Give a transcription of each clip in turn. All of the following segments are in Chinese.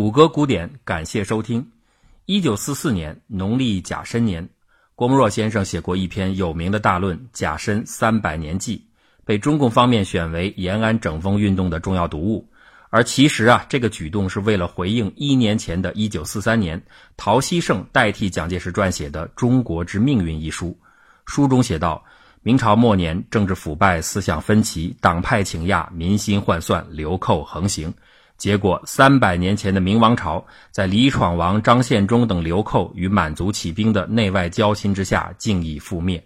谷歌古典，感谢收听。一九四四年农历甲申年，郭沫若先生写过一篇有名的大论《甲申三百年记》，被中共方面选为延安整风运动的重要读物。而其实啊，这个举动是为了回应一年前的一九四三年，陶希圣代替蒋介石撰写的《中国之命运》一书。书中写道：明朝末年，政治腐败，思想分歧，党派倾轧，民心涣散，流寇横行。结果，三百年前的明王朝，在李闯王、张献忠等流寇与满族起兵的内外交心之下，竟已覆灭。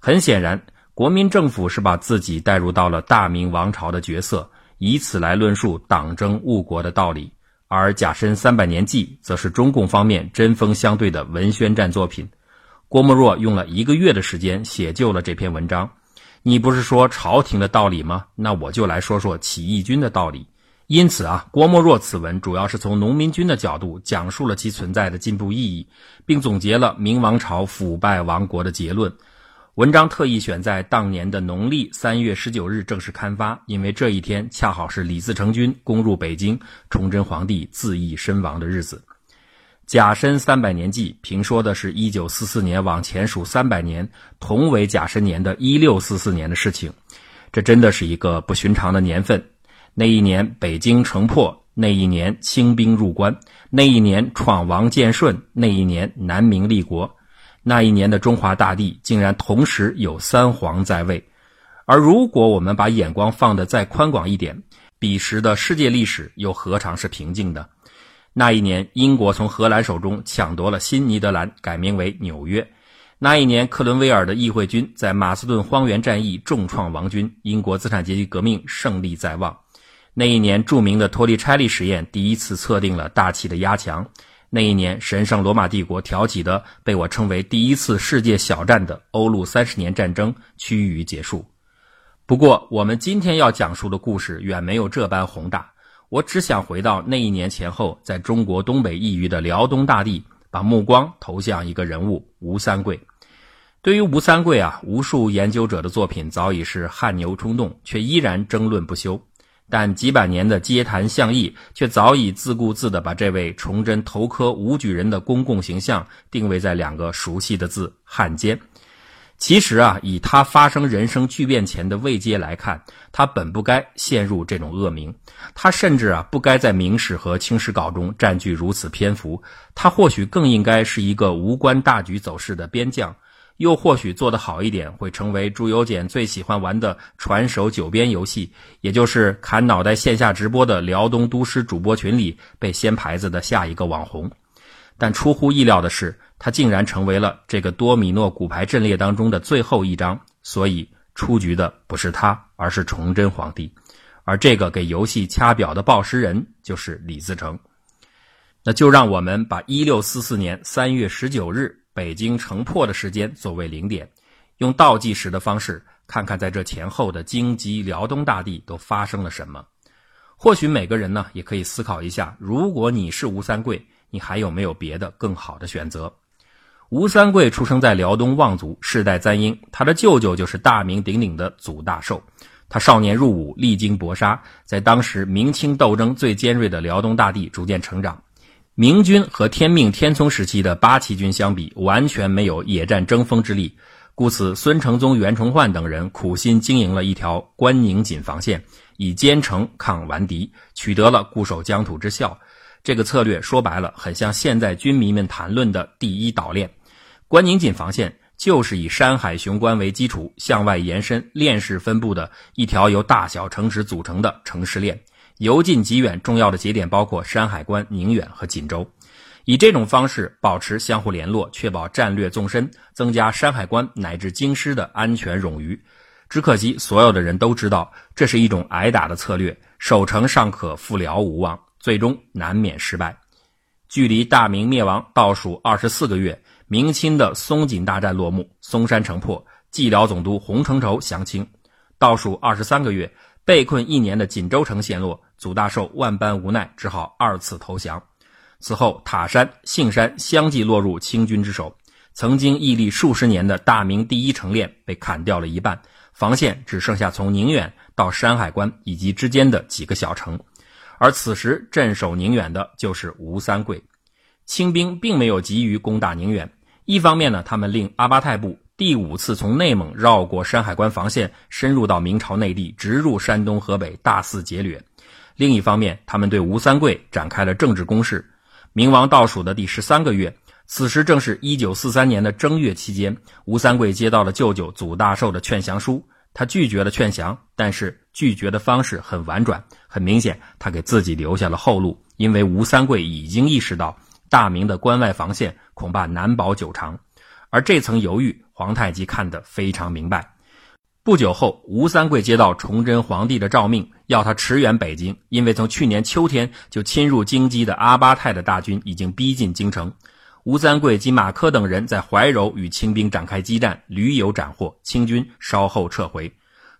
很显然，国民政府是把自己带入到了大明王朝的角色，以此来论述党争误国的道理。而《甲申三百年记》则是中共方面针锋相对的文宣战作品。郭沫若用了一个月的时间写就了这篇文章。你不是说朝廷的道理吗？那我就来说说起义军的道理。因此啊，郭沫若此文主要是从农民军的角度讲述了其存在的进步意义，并总结了明王朝腐败亡国的结论。文章特意选在当年的农历三月十九日正式刊发，因为这一天恰好是李自成军攻入北京、崇祯皇帝自缢身亡的日子。甲申三百年记评说的是一九四四年往前数三百年，同为甲申年的一六四四年的事情。这真的是一个不寻常的年份。那一年北京城破，那一年清兵入关，那一年闯王建顺，那一年南明立国，那一年的中华大地竟然同时有三皇在位。而如果我们把眼光放得再宽广一点，彼时的世界历史又何尝是平静的？那一年，英国从荷兰手中抢夺了新尼德兰，改名为纽约。那一年，克伦威尔的议会军在马斯顿荒原战役重创王军，英国资产阶级革命胜利在望。那一年，著名的托利拆利实验第一次测定了大气的压强。那一年，神圣罗马帝国挑起的被我称为第一次世界小战的欧陆三十年战争趋于结束。不过，我们今天要讲述的故事远没有这般宏大。我只想回到那一年前后，在中国东北一隅的辽东大地，把目光投向一个人物——吴三桂。对于吴三桂啊，无数研究者的作品早已是汗牛充栋，却依然争论不休。但几百年的街谈巷议，却早已自顾自地把这位崇祯头科武举人的公共形象定位在两个熟悉的字“汉奸”。其实啊，以他发生人生巨变前的位阶来看，他本不该陷入这种恶名。他甚至啊，不该在《明史》和《清史稿》中占据如此篇幅。他或许更应该是一个无关大局走势的边将。又或许做得好一点，会成为朱由检最喜欢玩的传手九边游戏，也就是砍脑袋线下直播的辽东都师主播群里被掀牌子的下一个网红。但出乎意料的是，他竟然成为了这个多米诺骨牌阵列当中的最后一张。所以出局的不是他，而是崇祯皇帝。而这个给游戏掐表的报时人就是李自成。那就让我们把一六四四年三月十九日。北京城破的时间作为零点，用倒计时的方式看看在这前后的京畿辽东大地都发生了什么。或许每个人呢也可以思考一下：如果你是吴三桂，你还有没有别的更好的选择？吴三桂出生在辽东望族，世代簪缨，他的舅舅就是大名鼎鼎的祖大寿。他少年入伍，历经搏杀，在当时明清斗争最尖锐的辽东大地逐渐成长。明军和天命天聪时期的八旗军相比，完全没有野战争锋之力，故此孙承宗、袁崇焕等人苦心经营了一条关宁锦防线，以坚城抗顽敌，取得了固守疆土之效。这个策略说白了，很像现在军迷们谈论的第一岛链。关宁锦防线就是以山海雄关为基础，向外延伸、链式分布的一条由大小城池组成的城市链。由近及远，重要的节点包括山海关、宁远和锦州。以这种方式保持相互联络，确保战略纵深，增加山海关乃至京师的安全冗余。只可惜，所有的人都知道，这是一种挨打的策略，守城尚可，复辽无望，最终难免失败。距离大明灭亡倒数二十四个月，明清的松锦大战落幕，松山城破，蓟辽总督洪承畴降清。倒数二十三个月。被困一年的锦州城陷落，祖大寿万般无奈，只好二次投降。此后，塔山、杏山相继落入清军之手。曾经屹立数十年的大明第一城链被砍掉了一半，防线只剩下从宁远到山海关以及之间的几个小城。而此时镇守宁远的就是吴三桂。清兵并没有急于攻打宁远，一方面呢，他们令阿巴泰部第五次从内蒙绕过山海关防线，深入到明朝内地，直入山东、河北，大肆劫掠；另一方面，他们对吴三桂展开了政治攻势。明王倒数的第十三个月，此时正是一九四三年的正月期间，吴三桂接到了舅舅祖大寿的劝降书。他拒绝了劝降，但是拒绝的方式很婉转，很明显，他给自己留下了后路。因为吴三桂已经意识到大明的关外防线恐怕难保久长，而这层犹豫，皇太极看得非常明白。不久后，吴三桂接到崇祯皇帝的诏命，要他驰援北京，因为从去年秋天就侵入京畿的阿巴泰的大军已经逼近京城。吴三桂及马科等人在怀柔与清兵展开激战，屡有斩获，清军稍后撤回。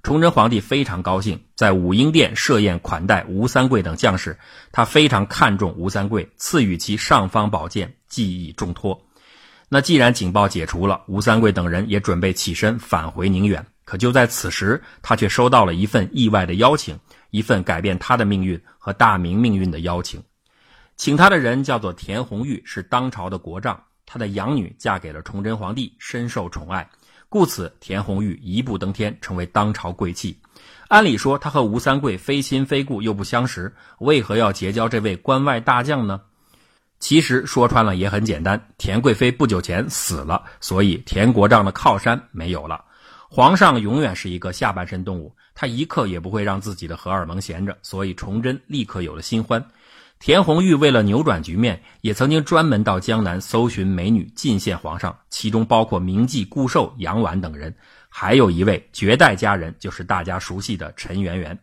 崇祯皇帝非常高兴，在武英殿设宴款待吴三桂等将士。他非常看重吴三桂，赐予其尚方宝剑，寄以重托。那既然警报解除了，吴三桂等人也准备起身返回宁远。可就在此时，他却收到了一份意外的邀请，一份改变他的命运和大明命运的邀请。请他的人叫做田红玉，是当朝的国丈。他的养女嫁给了崇祯皇帝，深受宠爱，故此田红玉一步登天，成为当朝贵戚。按理说，他和吴三桂非亲非故，又不相识，为何要结交这位关外大将呢？其实说穿了也很简单，田贵妃不久前死了，所以田国丈的靠山没有了。皇上永远是一个下半身动物，他一刻也不会让自己的荷尔蒙闲着，所以崇祯立刻有了新欢。田红玉为了扭转局面，也曾经专门到江南搜寻美女进献皇上，其中包括名妓顾寿、杨婉等人，还有一位绝代佳人，就是大家熟悉的陈圆圆。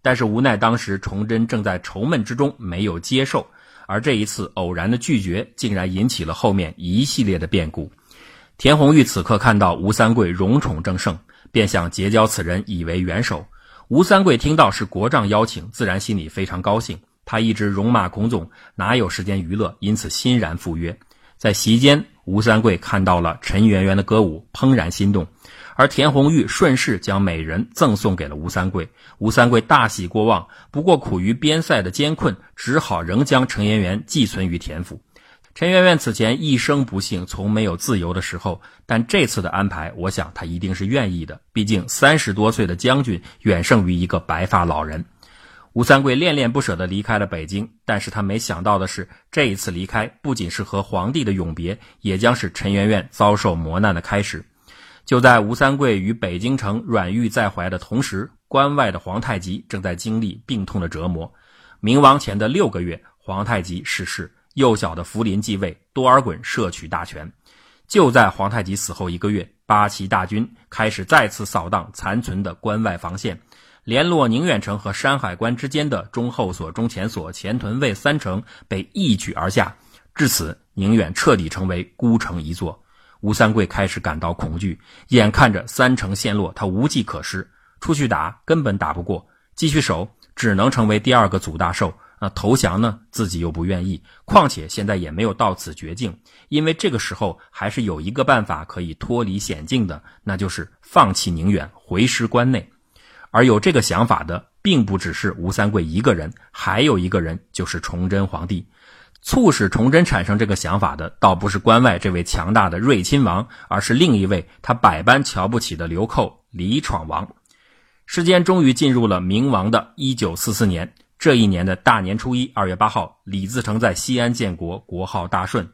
但是无奈当时崇祯正在愁闷之中，没有接受。而这一次偶然的拒绝，竟然引起了后面一系列的变故。田红玉此刻看到吴三桂荣宠正盛，便想结交此人以为元首。吴三桂听到是国丈邀请，自然心里非常高兴。他一直戎马孔总，哪有时间娱乐？因此欣然赴约。在席间，吴三桂看到了陈圆圆的歌舞，怦然心动。而田红玉顺势将美人赠送给了吴三桂。吴三桂大喜过望，不过苦于边塞的艰困，只好仍将陈圆圆寄存于田府。陈圆圆此前一生不幸，从没有自由的时候。但这次的安排，我想他一定是愿意的。毕竟三十多岁的将军，远胜于一个白发老人。吴三桂恋恋不舍地离开了北京，但是他没想到的是，这一次离开不仅是和皇帝的永别，也将是陈圆圆遭受磨难的开始。就在吴三桂与北京城软玉在怀的同时，关外的皇太极正在经历病痛的折磨。明亡前的六个月，皇太极逝世，幼小的福临继位，多尔衮摄取大权。就在皇太极死后一个月，八旗大军开始再次扫荡残存的关外防线。联络宁远城和山海关之间的中后所、中前所、前屯卫三城被一举而下，至此宁远彻底成为孤城一座。吴三桂开始感到恐惧，眼看着三城陷落，他无计可施，出去打根本打不过，继续守只能成为第二个祖大寿。那投降呢，自己又不愿意，况且现在也没有到此绝境，因为这个时候还是有一个办法可以脱离险境的，那就是放弃宁远，回师关内。而有这个想法的，并不只是吴三桂一个人，还有一个人就是崇祯皇帝。促使崇祯产生这个想法的，倒不是关外这位强大的睿亲王，而是另一位他百般瞧不起的流寇李闯王。时间终于进入了明亡的一九四四年，这一年的大年初一，二月八号，李自成在西安建国，国号大顺。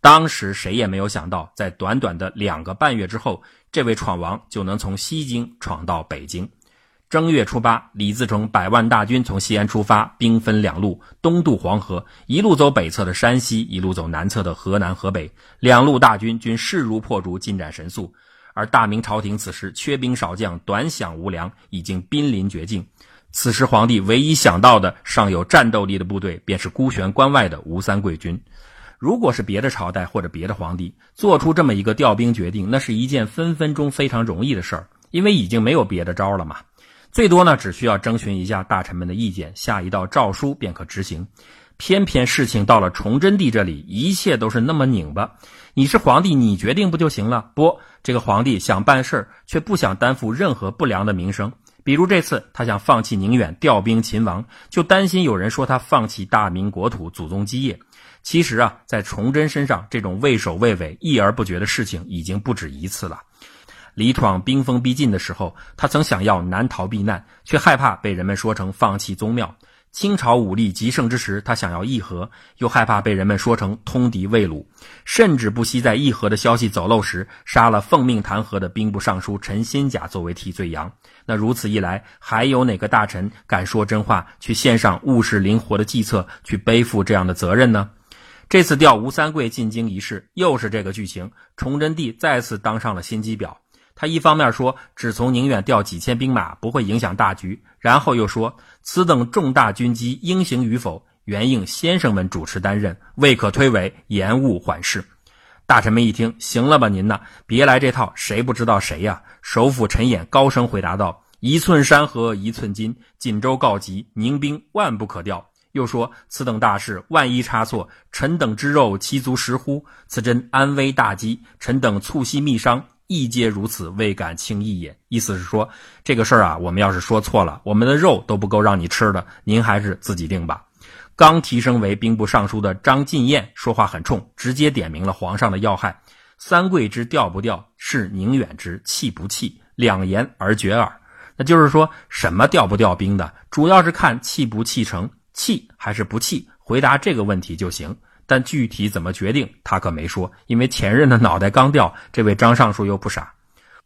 当时谁也没有想到，在短短的两个半月之后，这位闯王就能从西京闯到北京。正月初八，李自成百万大军从西安出发，兵分两路，东渡黄河，一路走北侧的山西，一路走南侧的河南、河北。两路大军均势如破竹，进展神速。而大明朝廷此时缺兵少将，短饷无粮，已经濒临绝境。此时皇帝唯一想到的尚有战斗力的部队，便是孤悬关外的吴三桂军。如果是别的朝代或者别的皇帝做出这么一个调兵决定，那是一件分分钟非常容易的事儿，因为已经没有别的招了嘛。最多呢，只需要征询一下大臣们的意见，下一道诏书便可执行。偏偏事情到了崇祯帝这里，一切都是那么拧巴。你是皇帝，你决定不就行了？不，这个皇帝想办事儿，却不想担负任何不良的名声，比如这次他想放弃宁远调兵秦王，就担心有人说他放弃大明国土、祖宗基业。其实啊，在崇祯身上，这种畏首畏尾、议而不决的事情已经不止一次了。李闯兵锋逼近的时候，他曾想要南逃避难，却害怕被人们说成放弃宗庙。清朝武力极盛之时，他想要议和，又害怕被人们说成通敌魏鲁，甚至不惜在议和的消息走漏时，杀了奉命弹劾的兵部尚书陈新甲作为替罪羊。那如此一来，还有哪个大臣敢说真话，去献上务实灵活的计策，去背负这样的责任呢？这次调吴三桂进京一事，又是这个剧情。崇祯帝再次当上了心机婊。他一方面说只从宁远调几千兵马不会影响大局，然后又说此等重大军机应行与否，原应先生们主持担任，未可推诿，延误缓事。大臣们一听，行了吧，您呐，别来这套，谁不知道谁呀？首辅陈演高声回答道：“一寸山河一寸金，锦州告急，宁兵万不可调。”又说此等大事，万一差错，臣等之肉其足食乎？此真安危大机，臣等促膝密商。亦皆如此，未敢轻易也。意思是说，这个事儿啊，我们要是说错了，我们的肉都不够让你吃的，您还是自己定吧。刚提升为兵部尚书的张进彦说话很冲，直接点明了皇上的要害：三桂之调不调，是宁远之弃不弃，两言而决耳。那就是说什么调不调兵的，主要是看弃不弃城，弃还是不弃，回答这个问题就行。但具体怎么决定，他可没说，因为前任的脑袋刚掉，这位张尚书又不傻。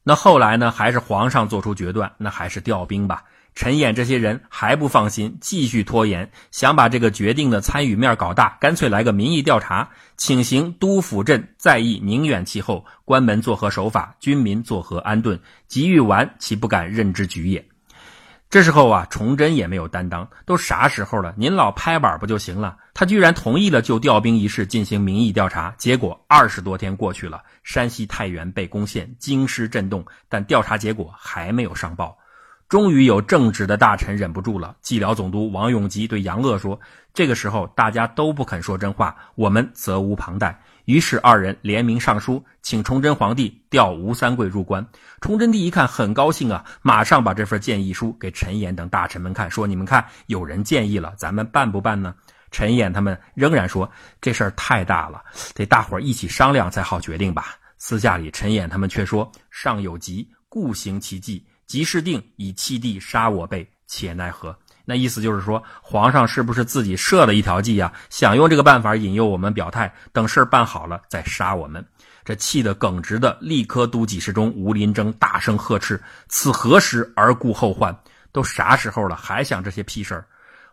那后来呢？还是皇上做出决断，那还是调兵吧。陈演这些人还不放心，继续拖延，想把这个决定的参与面搞大，干脆来个民意调查，请行都府镇在意宁远气候，关门作何守法，军民作何安顿？急欲完，岂不敢任之局也？这时候啊，崇祯也没有担当，都啥时候了，您老拍板不就行了？他居然同意了就调兵一事进行民意调查，结果二十多天过去了，山西太原被攻陷，京师震动，但调查结果还没有上报。终于有正直的大臣忍不住了，蓟辽总督王永吉对杨鄂说：“这个时候大家都不肯说真话，我们责无旁贷。”于是二人联名上书，请崇祯皇帝调吴三桂入关。崇祯帝一看很高兴啊，马上把这份建议书给陈演等大臣们看，说：“你们看，有人建议了，咱们办不办呢？”陈演他们仍然说：“这事儿太大了，得大伙儿一起商量才好决定吧。”私下里，陈演他们却说：“上有急，故行其计；急事定，以弃地杀我辈，且奈何？”那意思就是说，皇上是不是自己设了一条计呀？想用这个办法引诱我们表态，等事儿办好了再杀我们。这气得耿直的立科都给事中吴林征大声呵斥：“此何时而顾后患？都啥时候了，还想这些屁事儿？”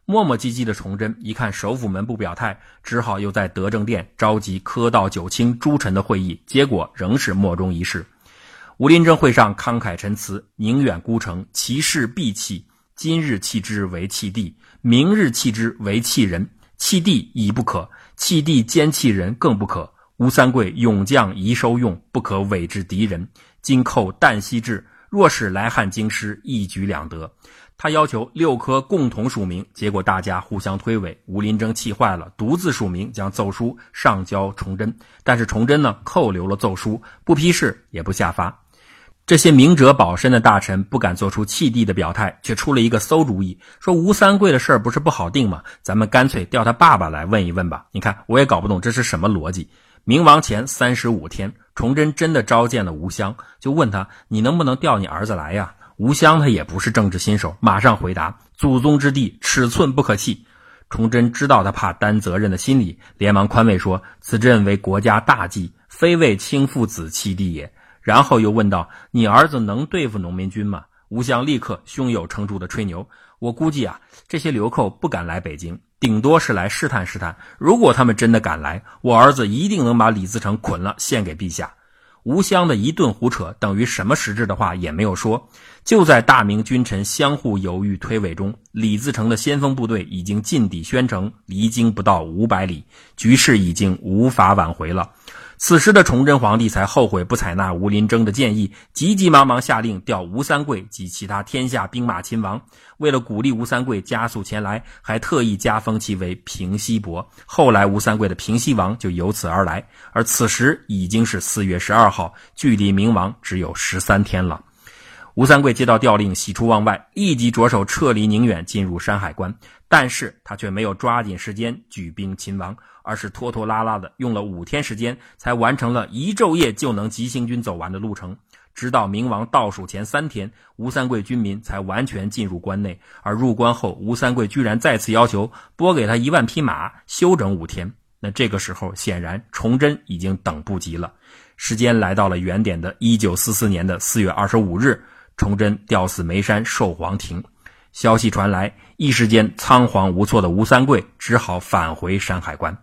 磨磨唧唧的崇祯一看首府门不表态，只好又在德政殿召集科道九卿诸臣的会议，结果仍是莫衷一是。吴林征会上慷慨陈词：“宁远孤城，其势必弃。”今日弃之为弃地，明日弃之为弃人。弃地已不可，弃地兼弃人更不可。吴三桂勇将宜收用，不可委之敌人。今寇旦夕至，若使来汉京师，一举两得。他要求六科共同署名，结果大家互相推诿。吴林征气坏了，独自署名，将奏书上交崇祯。但是崇祯呢，扣留了奏书，不批示，也不下发。这些明哲保身的大臣不敢做出弃地的表态，却出了一个馊主意，说吴三桂的事儿不是不好定吗？咱们干脆调他爸爸来问一问吧。你看，我也搞不懂这是什么逻辑。明亡前三十五天，崇祯真的召见了吴襄，就问他：“你能不能调你儿子来呀？”吴襄他也不是政治新手，马上回答：“祖宗之地，尺寸不可弃。”崇祯知道他怕担责任的心理，连忙宽慰说：“此朕为国家大计，非为亲父子弃地也。”然后又问道：“你儿子能对付农民军吗？”吴襄立刻胸有成竹的吹牛：“我估计啊，这些流寇不敢来北京，顶多是来试探试探。如果他们真的敢来，我儿子一定能把李自成捆了献给陛下。”吴襄的一顿胡扯，等于什么实质的话也没有说。就在大明君臣相互犹豫推诿中，李自成的先锋部队已经进抵宣城，离京不到五百里，局势已经无法挽回了。此时的崇祯皇帝才后悔不采纳吴林征的建议，急急忙忙下令调吴三桂及其他天下兵马勤王。为了鼓励吴三桂加速前来，还特意加封其为平西伯。后来吴三桂的平西王就由此而来。而此时已经是四月十二号，距离明亡只有十三天了。吴三桂接到调令，喜出望外，立即着手撤离宁远，进入山海关。但是他却没有抓紧时间举兵擒王，而是拖拖拉拉的用了五天时间，才完成了一昼夜就能急行军走完的路程。直到明王倒数前三天，吴三桂军民才完全进入关内。而入关后，吴三桂居然再次要求拨给他一万匹马，休整五天。那这个时候，显然崇祯已经等不及了。时间来到了原点的一九四四年的四月二十五日。崇祯吊死眉山寿皇亭，消息传来，一时间仓皇无措的吴三桂只好返回山海关。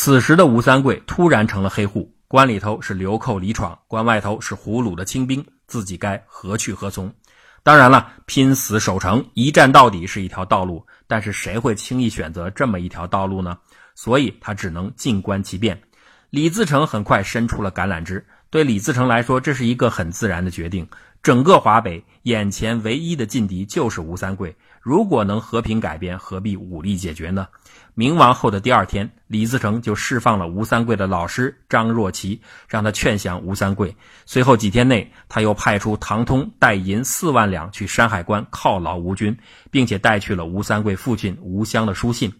此时的吴三桂突然成了黑户，关里头是流寇李闯，关外头是胡虏的清兵，自己该何去何从？当然了，拼死守城，一战到底是一条道路，但是谁会轻易选择这么一条道路呢？所以他只能静观其变。李自成很快伸出了橄榄枝，对李自成来说，这是一个很自然的决定。整个华北眼前唯一的劲敌就是吴三桂，如果能和平改编，何必武力解决呢？明亡后的第二天，李自成就释放了吴三桂的老师张若琪，让他劝降吴三桂。随后几天内，他又派出唐通带银四万两去山海关犒劳吴军，并且带去了吴三桂父亲吴襄的书信。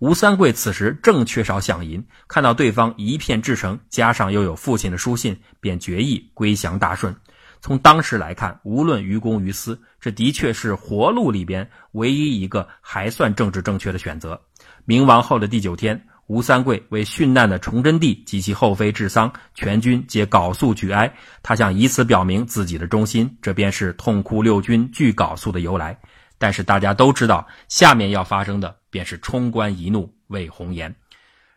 吴三桂此时正缺少饷银，看到对方一片至诚，加上又有父亲的书信，便决意归降大顺。从当时来看，无论于公于私，这的确是活路里边唯一一个还算政治正确的选择。明亡后的第九天，吴三桂为殉难的崇祯帝及其后妃治丧，全军皆缟素举哀。他想以此表明自己的忠心，这便是痛哭六军俱缟素的由来。但是大家都知道，下面要发生的便是冲冠一怒为红颜。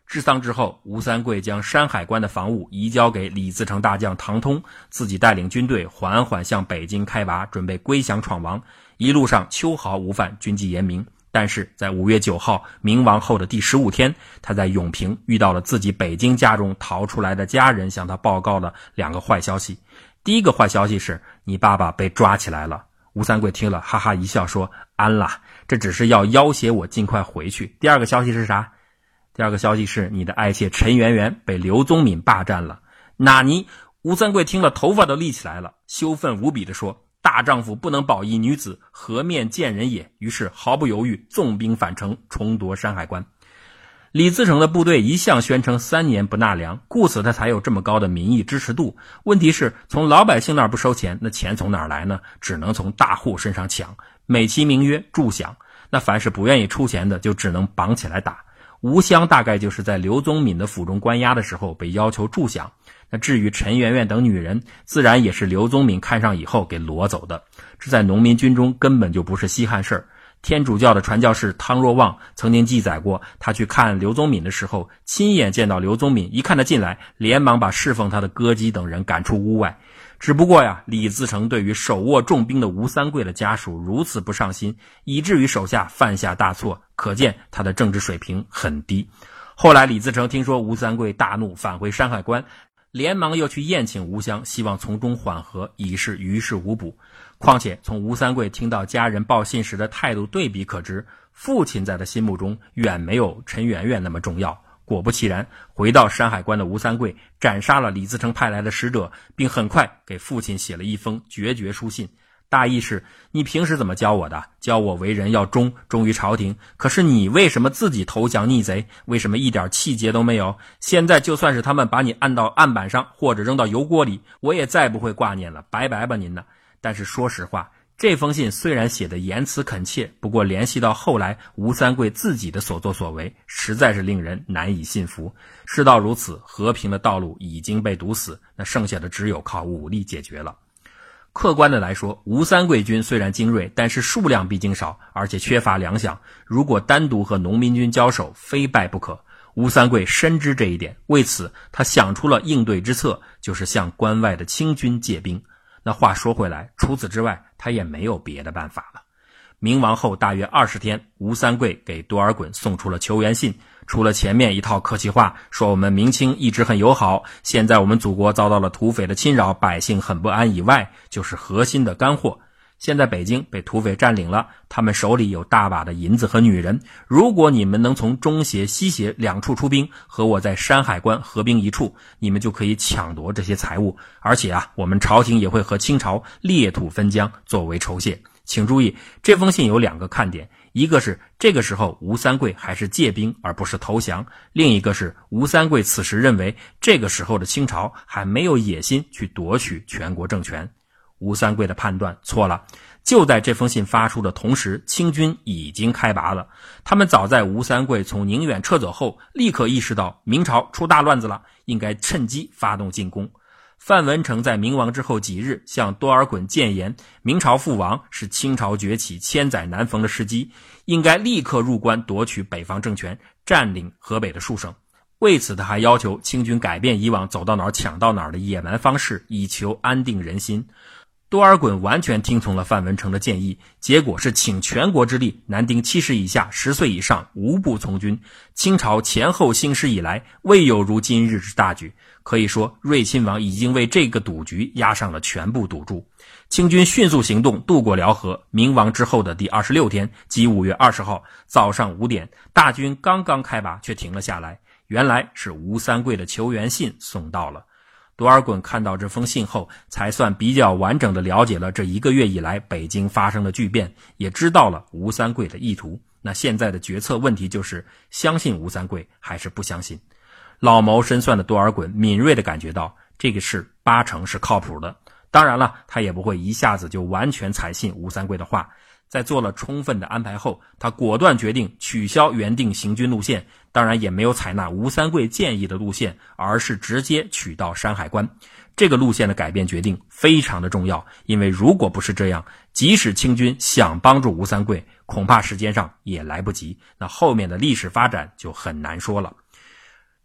治丧之后，吴三桂将山海关的防务移交给李自成大将唐通，自己带领军队缓缓向北京开拔，准备归降闯王。一路上秋毫无犯，军纪严明。但是在五月九号明亡后的第十五天，他在永平遇到了自己北京家中逃出来的家人，向他报告了两个坏消息。第一个坏消息是你爸爸被抓起来了。吴三桂听了，哈哈一笑，说：“安了，这只是要要挟我尽快回去。”第二个消息是啥？第二个消息是，你的爱妾陈圆圆被刘宗敏霸占了。纳尼？吴三桂听了，头发都立起来了，羞愤无比地说：“大丈夫不能保一女子，何面见人也？”于是毫不犹豫，纵兵返城，重夺山海关。李自成的部队一向宣称三年不纳粮，故此他才有这么高的民意支持度。问题是，从老百姓那儿不收钱，那钱从哪儿来呢？只能从大户身上抢，美其名曰助饷。那凡是不愿意出钱的，就只能绑起来打。吴襄大概就是在刘宗敏的府中关押的时候被要求助饷。那至于陈圆圆等女人，自然也是刘宗敏看上以后给掳走的。这在农民军中根本就不是稀罕事儿。天主教的传教士汤若望曾经记载过，他去看刘宗敏的时候，亲眼见到刘宗敏一看他进来，连忙把侍奉他的歌姬等人赶出屋外。只不过呀，李自成对于手握重兵的吴三桂的家属如此不上心，以至于手下犯下大错，可见他的政治水平很低。后来李自成听说吴三桂大怒，返回山海关，连忙又去宴请吴襄，希望从中缓和，已是于事无补。况且从吴三桂听到家人报信时的态度对比可知，父亲在他心目中远没有陈圆圆那么重要。果不其然，回到山海关的吴三桂斩杀了李自成派来的使者，并很快给父亲写了一封决绝书信，大意是：你平时怎么教我的？教我为人要忠，忠于朝廷。可是你为什么自己投降逆贼？为什么一点气节都没有？现在就算是他们把你按到案板上，或者扔到油锅里，我也再不会挂念了。拜拜吧，您呢？但是说实话。这封信虽然写的言辞恳切，不过联系到后来吴三桂自己的所作所为，实在是令人难以信服。事到如此，和平的道路已经被堵死，那剩下的只有靠武力解决了。客观的来说，吴三桂军虽然精锐，但是数量毕竟少，而且缺乏粮饷。如果单独和农民军交手，非败不可。吴三桂深知这一点，为此他想出了应对之策，就是向关外的清军借兵。那话说回来，除此之外，他也没有别的办法了。明亡后大约二十天，吴三桂给多尔衮送出了求援信。除了前面一套客气话，说我们明清一直很友好，现在我们祖国遭到了土匪的侵扰，百姓很不安以外，就是核心的干货。现在北京被土匪占领了，他们手里有大把的银子和女人。如果你们能从中协、西协两处出兵，和我在山海关合兵一处，你们就可以抢夺这些财物。而且啊，我们朝廷也会和清朝裂土分疆，作为酬谢。请注意，这封信有两个看点：一个是这个时候吴三桂还是借兵而不是投降；另一个是吴三桂此时认为这个时候的清朝还没有野心去夺取全国政权。吴三桂的判断错了。就在这封信发出的同时，清军已经开拔了。他们早在吴三桂从宁远撤走后，立刻意识到明朝出大乱子了，应该趁机发动进攻。范文成在明亡之后几日向多尔衮谏言：明朝覆亡是清朝崛起千载难逢的时机，应该立刻入关夺取北方政权，占领河北的数省。为此，他还要求清军改变以往走到哪儿抢到哪儿的野蛮方式，以求安定人心。多尔衮完全听从了范文成的建议，结果是请全国之力，男丁七十以下、十岁以上无不从军。清朝前后兴师以来，未有如今日之大举。可以说，瑞亲王已经为这个赌局押上了全部赌注。清军迅速行动，渡过辽河。明亡之后的第二十六天，即五月二十号早上五点，大军刚刚开拔，却停了下来。原来是吴三桂的求援信送到了。多尔衮看到这封信后，才算比较完整的了解了这一个月以来北京发生的巨变，也知道了吴三桂的意图。那现在的决策问题就是：相信吴三桂还是不相信？老谋深算的多尔衮敏锐地感觉到，这个事八成是靠谱的。当然了，他也不会一下子就完全采信吴三桂的话。在做了充分的安排后，他果断决定取消原定行军路线，当然也没有采纳吴三桂建议的路线，而是直接取到山海关。这个路线的改变决定非常的重要，因为如果不是这样，即使清军想帮助吴三桂，恐怕时间上也来不及，那后面的历史发展就很难说了。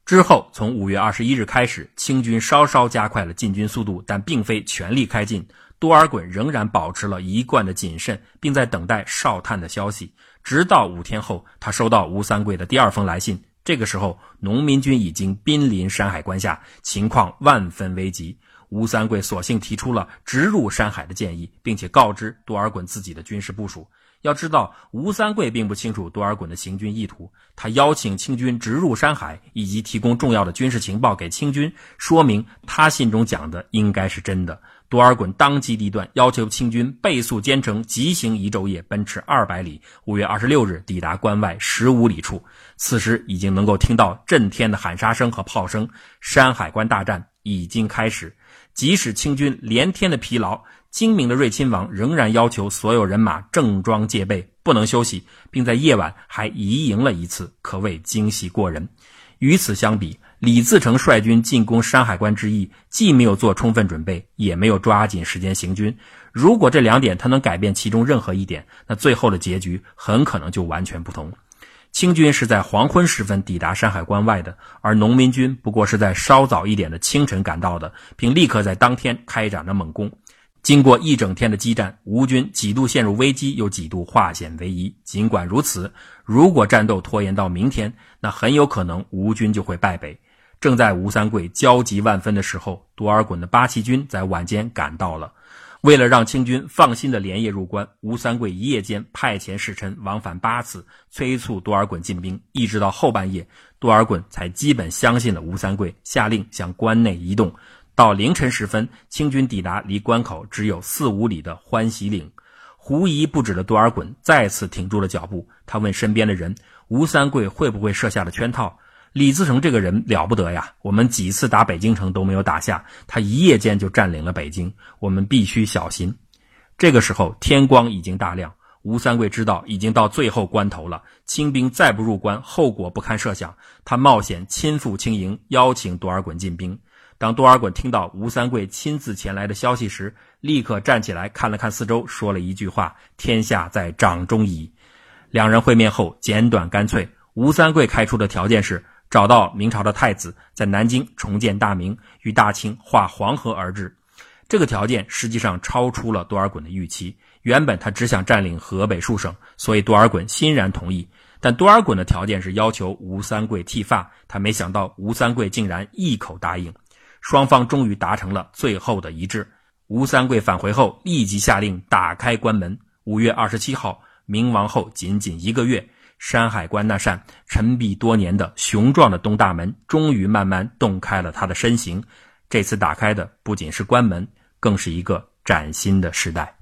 之后，从五月二十一日开始，清军稍稍加快了进军速度，但并非全力开进。多尔衮仍然保持了一贯的谨慎，并在等待哨探的消息。直到五天后，他收到吴三桂的第二封来信。这个时候，农民军已经濒临山海关下，情况万分危急。吴三桂索性提出了直入山海的建议，并且告知多尔衮自己的军事部署。要知道，吴三桂并不清楚多尔衮的行军意图。他邀请清军直入山海，以及提供重要的军事情报给清军，说明他信中讲的应该是真的。多尔衮当机立断，要求清军倍速兼程，急行一昼夜，奔驰二百里。五月二十六日抵达关外十五里处，此时已经能够听到震天的喊杀声和炮声。山海关大战已经开始，即使清军连天的疲劳，精明的瑞亲王仍然要求所有人马正装戒备，不能休息，并在夜晚还移营了一次，可谓精细过人。与此相比，李自成率军进攻山海关之役，既没有做充分准备，也没有抓紧时间行军。如果这两点他能改变其中任何一点，那最后的结局很可能就完全不同。清军是在黄昏时分抵达山海关外的，而农民军不过是在稍早一点的清晨赶到的，并立刻在当天开展了猛攻。经过一整天的激战，吴军几度陷入危机，又几度化险为夷。尽管如此，如果战斗拖延到明天，那很有可能吴军就会败北。正在吴三桂焦急万分的时候，多尔衮的八旗军在晚间赶到了。为了让清军放心的连夜入关，吴三桂一夜间派遣使臣往返八次，催促多尔衮进兵。一直到后半夜，多尔衮才基本相信了吴三桂，下令向关内移动。到凌晨时分，清军抵达离关口只有四五里的欢喜岭。狐疑不止的多尔衮再次停住了脚步。他问身边的人：“吴三桂会不会设下了圈套？”李自成这个人了不得呀！我们几次打北京城都没有打下，他一夜间就占领了北京，我们必须小心。这个时候天光已经大亮，吴三桂知道已经到最后关头了，清兵再不入关，后果不堪设想。他冒险亲赴清营，邀请多尔衮进兵。当多尔衮听到吴三桂亲自前来的消息时，立刻站起来看了看四周，说了一句话：“天下在掌中矣。”两人会面后简短干脆。吴三桂开出的条件是找到明朝的太子，在南京重建大明，与大清划黄河而治。这个条件实际上超出了多尔衮的预期。原本他只想占领河北数省，所以多尔衮欣然同意。但多尔衮的条件是要求吴三桂剃发，他没想到吴三桂竟然一口答应。双方终于达成了最后的一致。吴三桂返回后，立即下令打开关门。五月二十七号，明亡后仅仅一个月，山海关那扇沉闭多年的雄壮的东大门，终于慢慢洞开了他的身形。这次打开的不仅是关门，更是一个崭新的时代。